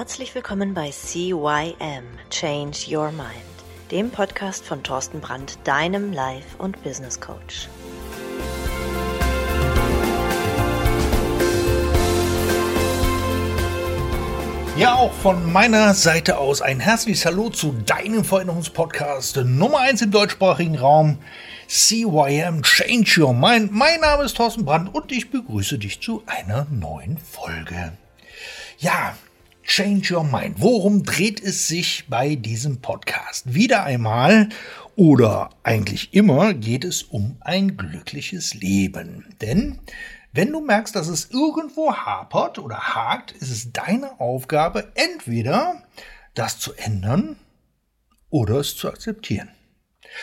Herzlich willkommen bei CYM Change Your Mind, dem Podcast von Thorsten Brandt, deinem Life- und Business Coach. Ja, auch von meiner Seite aus ein herzliches Hallo zu deinem Veränderungspodcast Nummer 1 im deutschsprachigen Raum. CYM Change Your Mind. Mein Name ist Thorsten Brandt und ich begrüße dich zu einer neuen Folge. Ja, Change Your Mind. Worum dreht es sich bei diesem Podcast? Wieder einmal oder eigentlich immer geht es um ein glückliches Leben. Denn wenn du merkst, dass es irgendwo hapert oder hakt, ist es deine Aufgabe, entweder das zu ändern oder es zu akzeptieren.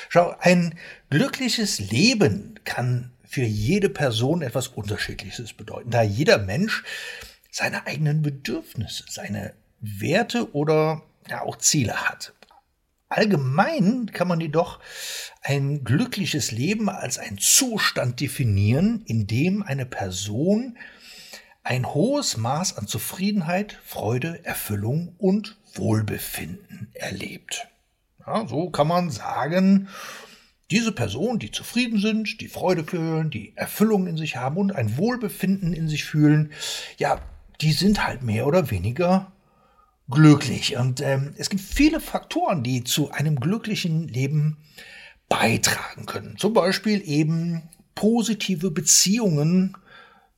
Schau, ein glückliches Leben kann für jede Person etwas Unterschiedliches bedeuten, da jeder Mensch seine eigenen Bedürfnisse, seine Werte oder ja auch Ziele hat. Allgemein kann man jedoch ein glückliches Leben als ein Zustand definieren, in dem eine Person ein hohes Maß an Zufriedenheit, Freude, Erfüllung und Wohlbefinden erlebt. Ja, so kann man sagen, diese Personen, die zufrieden sind, die Freude fühlen, die Erfüllung in sich haben und ein Wohlbefinden in sich fühlen, ja, die sind halt mehr oder weniger glücklich. Und ähm, es gibt viele Faktoren, die zu einem glücklichen Leben beitragen können. Zum Beispiel eben positive Beziehungen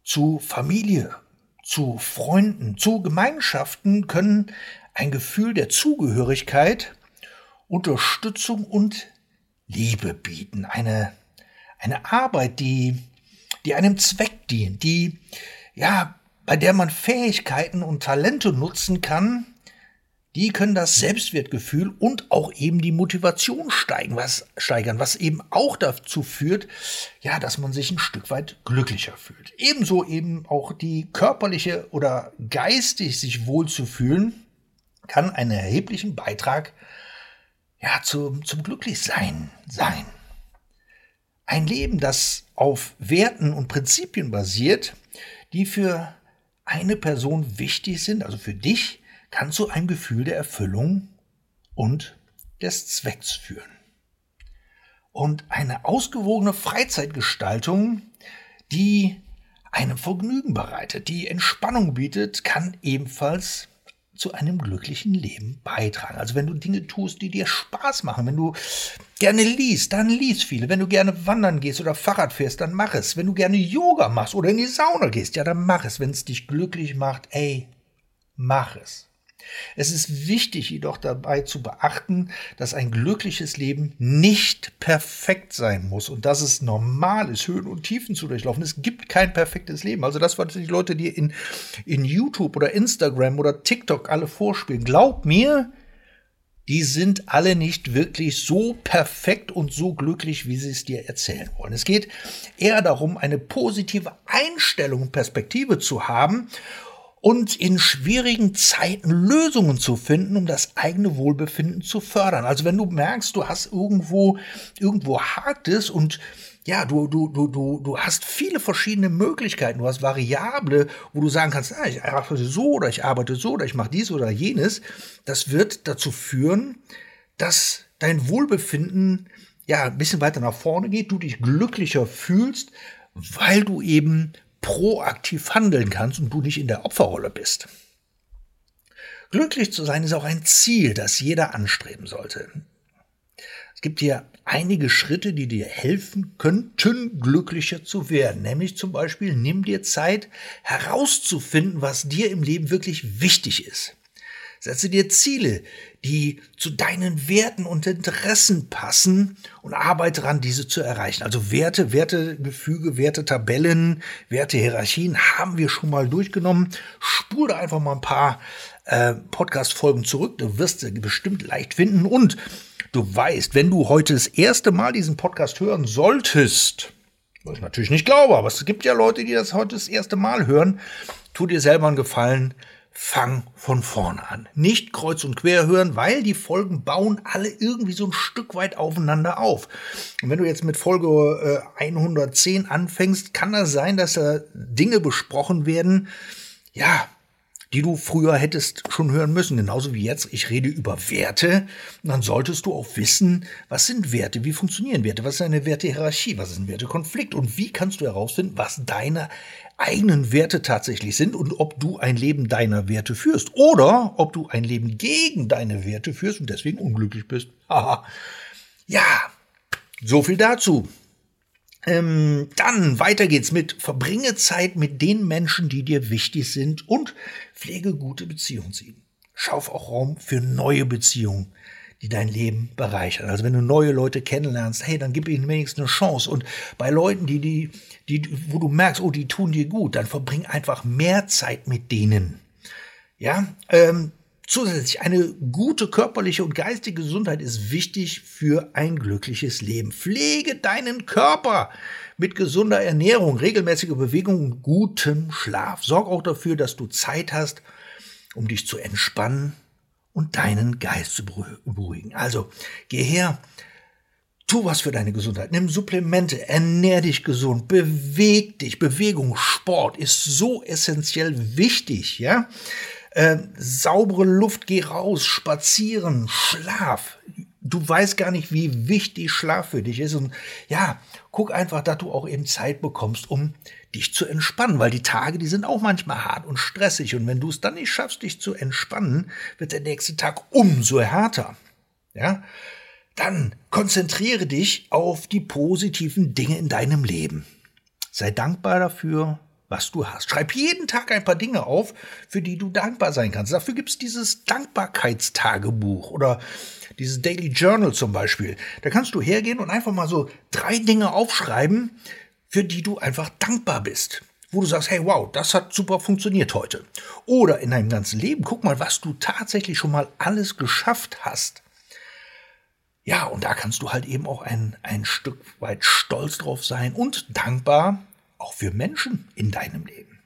zu Familie, zu Freunden, zu Gemeinschaften können ein Gefühl der Zugehörigkeit, Unterstützung und Liebe bieten. Eine, eine Arbeit, die, die einem Zweck dient, die, ja, bei der man Fähigkeiten und Talente nutzen kann, die können das Selbstwertgefühl und auch eben die Motivation steigen, was, steigern, was eben auch dazu führt, ja, dass man sich ein Stück weit glücklicher fühlt. Ebenso eben auch die körperliche oder geistig sich wohl zu fühlen, kann einen erheblichen Beitrag ja, zum, zum Glücklichsein sein. Ein Leben, das auf Werten und Prinzipien basiert, die für eine Person wichtig sind, also für dich, kann zu einem Gefühl der Erfüllung und des Zwecks führen. Und eine ausgewogene Freizeitgestaltung, die einem Vergnügen bereitet, die Entspannung bietet, kann ebenfalls zu einem glücklichen Leben beitragen. Also wenn du Dinge tust, die dir Spaß machen, wenn du gerne liest, dann lies viele. Wenn du gerne wandern gehst oder Fahrrad fährst, dann mach es. Wenn du gerne Yoga machst oder in die Sauna gehst, ja, dann mach es. Wenn es dich glücklich macht, ey, mach es. Es ist wichtig jedoch dabei zu beachten, dass ein glückliches Leben nicht perfekt sein muss und dass es normal ist, Höhen und Tiefen zu durchlaufen. Es gibt kein perfektes Leben. Also das, was die Leute dir in, in YouTube oder Instagram oder TikTok alle vorspielen, glaub mir, die sind alle nicht wirklich so perfekt und so glücklich, wie sie es dir erzählen wollen. Es geht eher darum, eine positive Einstellung und Perspektive zu haben und in schwierigen Zeiten Lösungen zu finden, um das eigene Wohlbefinden zu fördern. Also wenn du merkst, du hast irgendwo, irgendwo hakt es und ja, du, du, du, du, du hast viele verschiedene Möglichkeiten. Du hast Variable, wo du sagen kannst, ah, ich arbeite so oder ich arbeite so oder ich mache dies oder jenes. Das wird dazu führen, dass dein Wohlbefinden ja ein bisschen weiter nach vorne geht, du dich glücklicher fühlst, weil du eben proaktiv handeln kannst und du nicht in der Opferrolle bist. Glücklich zu sein ist auch ein Ziel, das jeder anstreben sollte. Es gibt hier einige Schritte, die dir helfen könnten, glücklicher zu werden. Nämlich zum Beispiel, nimm dir Zeit herauszufinden, was dir im Leben wirklich wichtig ist. Setze dir Ziele, die zu deinen Werten und Interessen passen und arbeite daran, diese zu erreichen. Also Werte, Wertegefüge, Wertetabellen, Wertehierarchien haben wir schon mal durchgenommen. Spule einfach mal ein paar äh, Podcast-Folgen zurück. Du wirst sie bestimmt leicht finden. Und du weißt, wenn du heute das erste Mal diesen Podcast hören solltest, was ich natürlich nicht glaube, aber es gibt ja Leute, die das heute das erste Mal hören, tu dir selber einen Gefallen, fang von vorne an. Nicht kreuz und quer hören, weil die Folgen bauen alle irgendwie so ein Stück weit aufeinander auf. Und wenn du jetzt mit Folge äh, 110 anfängst, kann das sein, dass da Dinge besprochen werden, ja, die du früher hättest schon hören müssen, genauso wie jetzt. Ich rede über Werte. Und dann solltest du auch wissen, was sind Werte, wie funktionieren Werte, was ist eine Wertehierarchie, was ist ein Wertekonflikt und wie kannst du herausfinden, was deine eigenen Werte tatsächlich sind und ob du ein Leben deiner Werte führst oder ob du ein Leben gegen deine Werte führst und deswegen unglücklich bist. Haha. ja, so viel dazu. Ähm, dann weiter geht's mit verbringe Zeit mit den Menschen, die dir wichtig sind und pflege gute Beziehungen zu ihnen. Schauf auch Raum für neue Beziehungen, die dein Leben bereichern. Also wenn du neue Leute kennenlernst, hey, dann gib ihnen wenigstens eine Chance. Und bei Leuten, die, die, die, wo du merkst, oh, die tun dir gut, dann verbring einfach mehr Zeit mit denen. Ja, ähm, Zusätzlich eine gute körperliche und geistige Gesundheit ist wichtig für ein glückliches Leben. Pflege deinen Körper mit gesunder Ernährung, regelmäßiger Bewegung und gutem Schlaf. Sorg auch dafür, dass du Zeit hast, um dich zu entspannen und deinen Geist zu beruhigen. Also geh her, tu was für deine Gesundheit, nimm Supplemente, ernähr dich gesund, beweg dich. Bewegung, Sport ist so essentiell wichtig, ja. Äh, saubere Luft, geh raus, spazieren, Schlaf. Du weißt gar nicht, wie wichtig Schlaf für dich ist. Und ja, guck einfach, dass du auch eben Zeit bekommst, um dich zu entspannen, weil die Tage, die sind auch manchmal hart und stressig. Und wenn du es dann nicht schaffst, dich zu entspannen, wird der nächste Tag umso härter. Ja, dann konzentriere dich auf die positiven Dinge in deinem Leben. Sei dankbar dafür, was du hast. Schreib jeden Tag ein paar Dinge auf, für die du dankbar sein kannst. Dafür gibt es dieses Dankbarkeitstagebuch oder dieses Daily Journal zum Beispiel. Da kannst du hergehen und einfach mal so drei Dinge aufschreiben, für die du einfach dankbar bist. Wo du sagst, hey, wow, das hat super funktioniert heute. Oder in deinem ganzen Leben, guck mal, was du tatsächlich schon mal alles geschafft hast. Ja, und da kannst du halt eben auch ein, ein Stück weit stolz drauf sein und dankbar auch für Menschen in deinem Leben.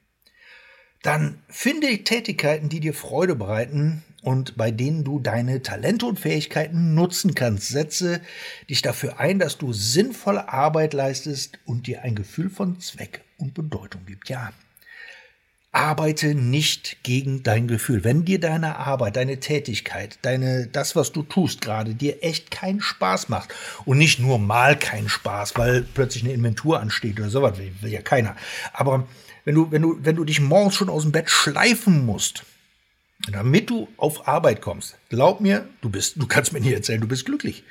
Dann finde Tätigkeiten, die dir Freude bereiten und bei denen du deine Talente und Fähigkeiten nutzen kannst. Setze dich dafür ein, dass du sinnvolle Arbeit leistest und dir ein Gefühl von Zweck und Bedeutung gibt. Ja, arbeite nicht gegen dein Gefühl. Wenn dir deine Arbeit, deine Tätigkeit, deine, das, was du tust gerade, dir echt keinen Spaß macht und nicht nur mal keinen Spaß, weil plötzlich eine Inventur ansteht oder sowas, will, will ja keiner. Aber wenn du, wenn du, wenn du dich morgens schon aus dem Bett schleifen musst, damit du auf Arbeit kommst, glaub mir, du bist, du kannst mir nicht erzählen, du bist glücklich.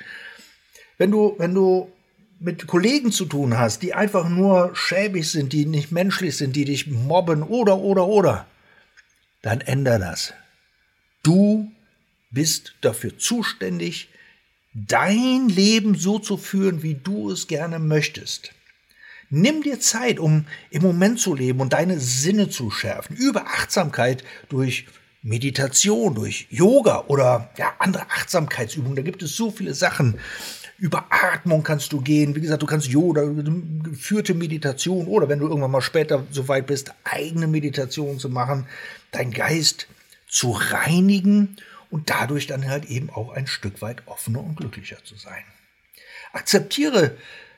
Wenn du, wenn du mit Kollegen zu tun hast, die einfach nur schäbig sind, die nicht menschlich sind, die dich mobben oder, oder, oder, dann änder das. Du bist dafür zuständig, dein Leben so zu führen, wie du es gerne möchtest. Nimm dir Zeit, um im Moment zu leben und deine Sinne zu schärfen. Über Achtsamkeit durch Meditation, durch Yoga oder ja, andere Achtsamkeitsübungen. Da gibt es so viele Sachen, über Atmung kannst du gehen. Wie gesagt, du kannst Yoga, geführte Meditation oder wenn du irgendwann mal später so weit bist, eigene Meditation zu machen, dein Geist zu reinigen und dadurch dann halt eben auch ein Stück weit offener und glücklicher zu sein. Akzeptiere,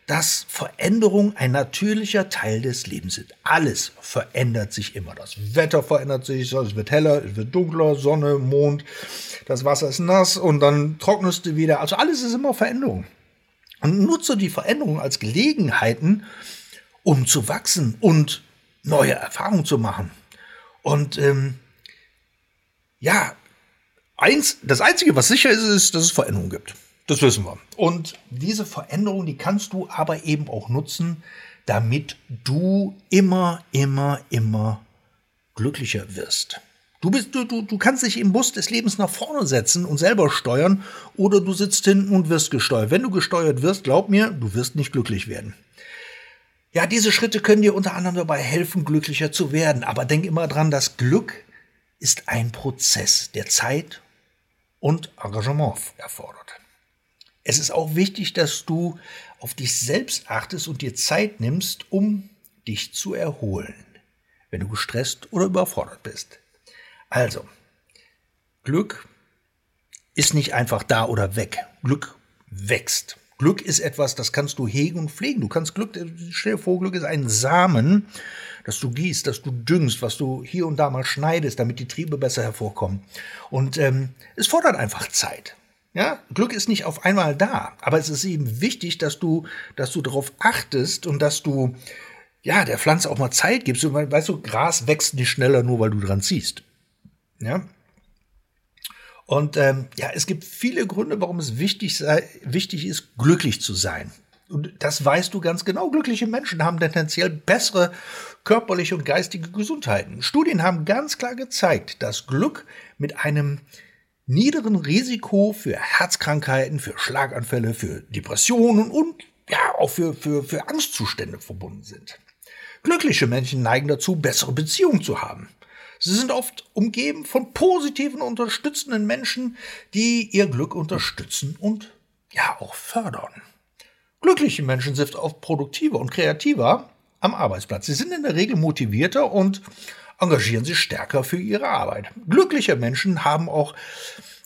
dass Veränderung ein natürlicher Teil des Lebens ist. Alles verändert sich immer. Das Wetter verändert sich, es wird heller, es wird dunkler, Sonne, Mond, das Wasser ist nass und dann trocknest du wieder. Also alles ist immer Veränderung. Und nutze die Veränderung als Gelegenheiten, um zu wachsen und neue Erfahrungen zu machen. Und ähm, ja, eins, das Einzige, was sicher ist, ist, dass es Veränderungen gibt. Das wissen wir. Und diese Veränderung, die kannst du aber eben auch nutzen, damit du immer, immer, immer glücklicher wirst. Du, bist, du, du, du kannst dich im Bus des Lebens nach vorne setzen und selber steuern oder du sitzt hinten und wirst gesteuert. Wenn du gesteuert wirst, glaub mir, du wirst nicht glücklich werden. Ja, diese Schritte können dir unter anderem dabei helfen, glücklicher zu werden. Aber denk immer dran, das Glück ist ein Prozess, der Zeit und Engagement erfordert. Es ist auch wichtig, dass du auf dich selbst achtest und dir Zeit nimmst, um dich zu erholen, wenn du gestresst oder überfordert bist. Also, Glück ist nicht einfach da oder weg. Glück wächst. Glück ist etwas, das kannst du hegen und pflegen. Du kannst Glück, stell dir vor, Glück ist ein Samen, das du gießt, das du düngst, was du hier und da mal schneidest, damit die Triebe besser hervorkommen. Und ähm, es fordert einfach Zeit. Ja, Glück ist nicht auf einmal da, aber es ist eben wichtig, dass du, dass du darauf achtest und dass du ja der Pflanze auch mal Zeit gibst. Weißt du, Gras wächst nicht schneller nur, weil du dran ziehst. Ja, und ähm, ja, es gibt viele Gründe, warum es wichtig, sei, wichtig ist, glücklich zu sein. Und das weißt du ganz genau. Glückliche Menschen haben tendenziell bessere körperliche und geistige Gesundheiten. Studien haben ganz klar gezeigt, dass Glück mit einem niederen Risiko für Herzkrankheiten, für Schlaganfälle, für Depressionen und ja, auch für, für, für Angstzustände verbunden sind. Glückliche Menschen neigen dazu, bessere Beziehungen zu haben. Sie sind oft umgeben von positiven, unterstützenden Menschen, die ihr Glück unterstützen und ja auch fördern. Glückliche Menschen sind oft produktiver und kreativer am Arbeitsplatz. Sie sind in der Regel motivierter und engagieren sich stärker für ihre Arbeit. Glückliche Menschen haben auch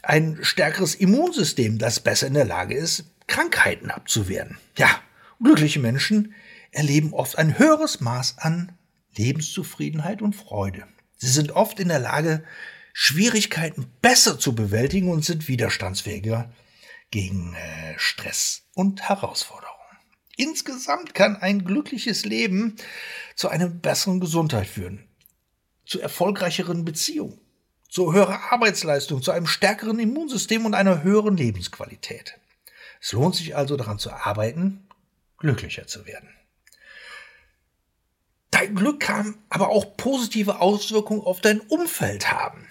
ein stärkeres Immunsystem, das besser in der Lage ist, Krankheiten abzuwehren. Ja, glückliche Menschen erleben oft ein höheres Maß an Lebenszufriedenheit und Freude. Sie sind oft in der Lage, Schwierigkeiten besser zu bewältigen und sind widerstandsfähiger gegen äh, Stress und Herausforderungen. Insgesamt kann ein glückliches Leben zu einer besseren Gesundheit führen, zu erfolgreicheren Beziehungen, zu höherer Arbeitsleistung, zu einem stärkeren Immunsystem und einer höheren Lebensqualität. Es lohnt sich also daran zu arbeiten, glücklicher zu werden. Dein Glück kann aber auch positive Auswirkungen auf dein Umfeld haben.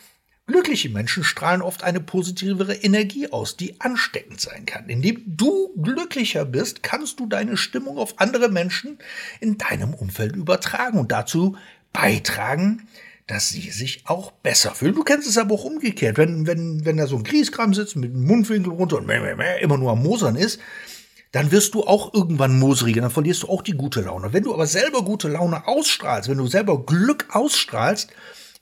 Glückliche Menschen strahlen oft eine positivere Energie aus, die ansteckend sein kann. Indem du glücklicher bist, kannst du deine Stimmung auf andere Menschen in deinem Umfeld übertragen und dazu beitragen, dass sie sich auch besser fühlen. Du kennst es aber auch umgekehrt. Wenn, wenn, wenn da so ein Grieskram sitzt mit dem Mundwinkel runter und immer nur am Mosern ist, dann wirst du auch irgendwann moseriger, dann verlierst du auch die gute Laune. Wenn du aber selber gute Laune ausstrahlst, wenn du selber Glück ausstrahlst,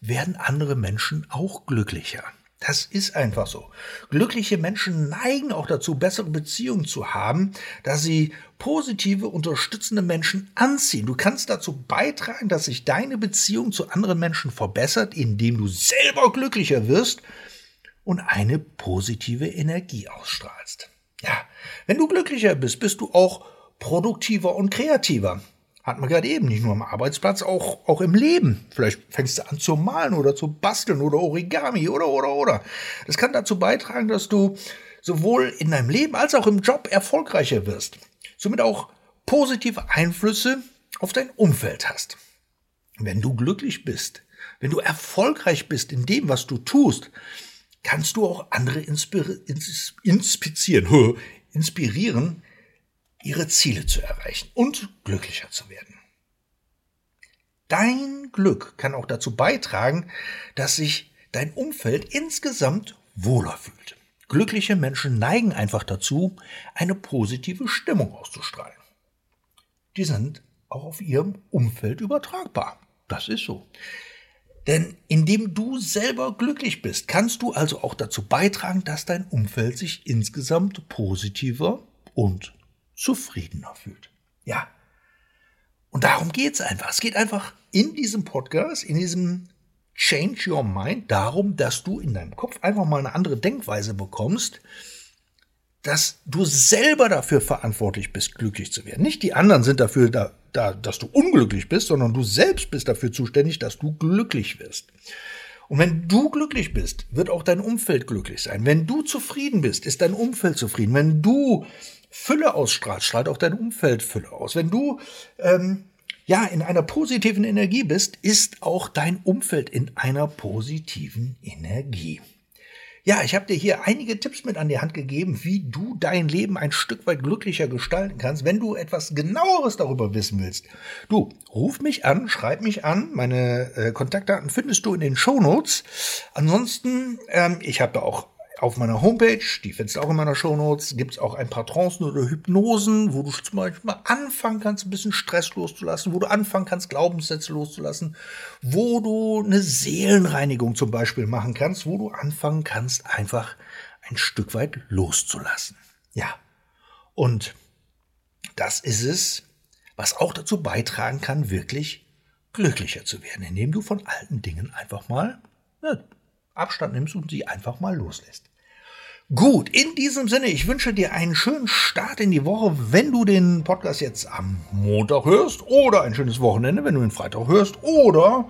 werden andere Menschen auch glücklicher. Das ist einfach so. Glückliche Menschen neigen auch dazu, bessere Beziehungen zu haben, da sie positive, unterstützende Menschen anziehen. Du kannst dazu beitragen, dass sich deine Beziehung zu anderen Menschen verbessert, indem du selber glücklicher wirst und eine positive Energie ausstrahlst. Ja, wenn du glücklicher bist, bist du auch produktiver und kreativer. Hat man gerade eben, nicht nur am Arbeitsplatz, auch, auch im Leben. Vielleicht fängst du an zu malen oder zu basteln oder Origami oder, oder, oder. Das kann dazu beitragen, dass du sowohl in deinem Leben als auch im Job erfolgreicher wirst. Somit auch positive Einflüsse auf dein Umfeld hast. Wenn du glücklich bist, wenn du erfolgreich bist in dem, was du tust, kannst du auch andere inspizieren, inspirieren, ihre Ziele zu erreichen und glücklicher zu werden. Dein Glück kann auch dazu beitragen, dass sich dein Umfeld insgesamt wohler fühlt. Glückliche Menschen neigen einfach dazu, eine positive Stimmung auszustrahlen. Die sind auch auf ihrem Umfeld übertragbar. Das ist so. Denn indem du selber glücklich bist, kannst du also auch dazu beitragen, dass dein Umfeld sich insgesamt positiver und zufriedener fühlt. Ja. Und darum geht's einfach. Es geht einfach in diesem Podcast, in diesem Change Your Mind darum, dass du in deinem Kopf einfach mal eine andere Denkweise bekommst, dass du selber dafür verantwortlich bist, glücklich zu werden. Nicht die anderen sind dafür da, da, dass du unglücklich bist, sondern du selbst bist dafür zuständig, dass du glücklich wirst. Und wenn du glücklich bist, wird auch dein Umfeld glücklich sein. Wenn du zufrieden bist, ist dein Umfeld zufrieden. Wenn du Fülle ausstrahlst, strahlt auch dein Umfeld Fülle aus. Wenn du ähm, ja in einer positiven Energie bist, ist auch dein Umfeld in einer positiven Energie. Ja, ich habe dir hier einige Tipps mit an die Hand gegeben, wie du dein Leben ein Stück weit glücklicher gestalten kannst. Wenn du etwas genaueres darüber wissen willst, du ruf mich an, schreib mich an. Meine äh, Kontaktdaten findest du in den Show Notes. Ansonsten, ähm, ich habe da auch auf meiner Homepage, die findest du auch in meiner Shownotes, gibt es auch ein paar Trancen oder Hypnosen, wo du zum Beispiel mal anfangen kannst, ein bisschen Stress loszulassen, wo du anfangen kannst, Glaubenssätze loszulassen, wo du eine Seelenreinigung zum Beispiel machen kannst, wo du anfangen kannst, einfach ein Stück weit loszulassen. Ja. Und das ist es, was auch dazu beitragen kann, wirklich glücklicher zu werden, indem du von alten Dingen einfach mal ne, Abstand nimmst und sie einfach mal loslässt. Gut, in diesem Sinne, ich wünsche dir einen schönen Start in die Woche, wenn du den Podcast jetzt am Montag hörst oder ein schönes Wochenende, wenn du den Freitag hörst oder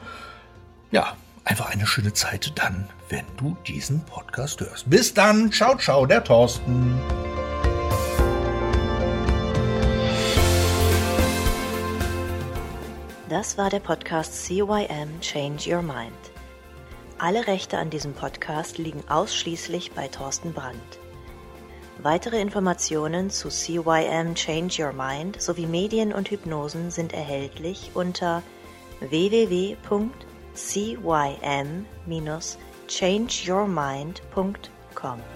ja, einfach eine schöne Zeit dann, wenn du diesen Podcast hörst. Bis dann, ciao, ciao, der Thorsten. Das war der Podcast CYM Change Your Mind. Alle Rechte an diesem Podcast liegen ausschließlich bei Thorsten Brandt. Weitere Informationen zu CYM Change Your Mind sowie Medien und Hypnosen sind erhältlich unter www.cym-changeyourmind.com.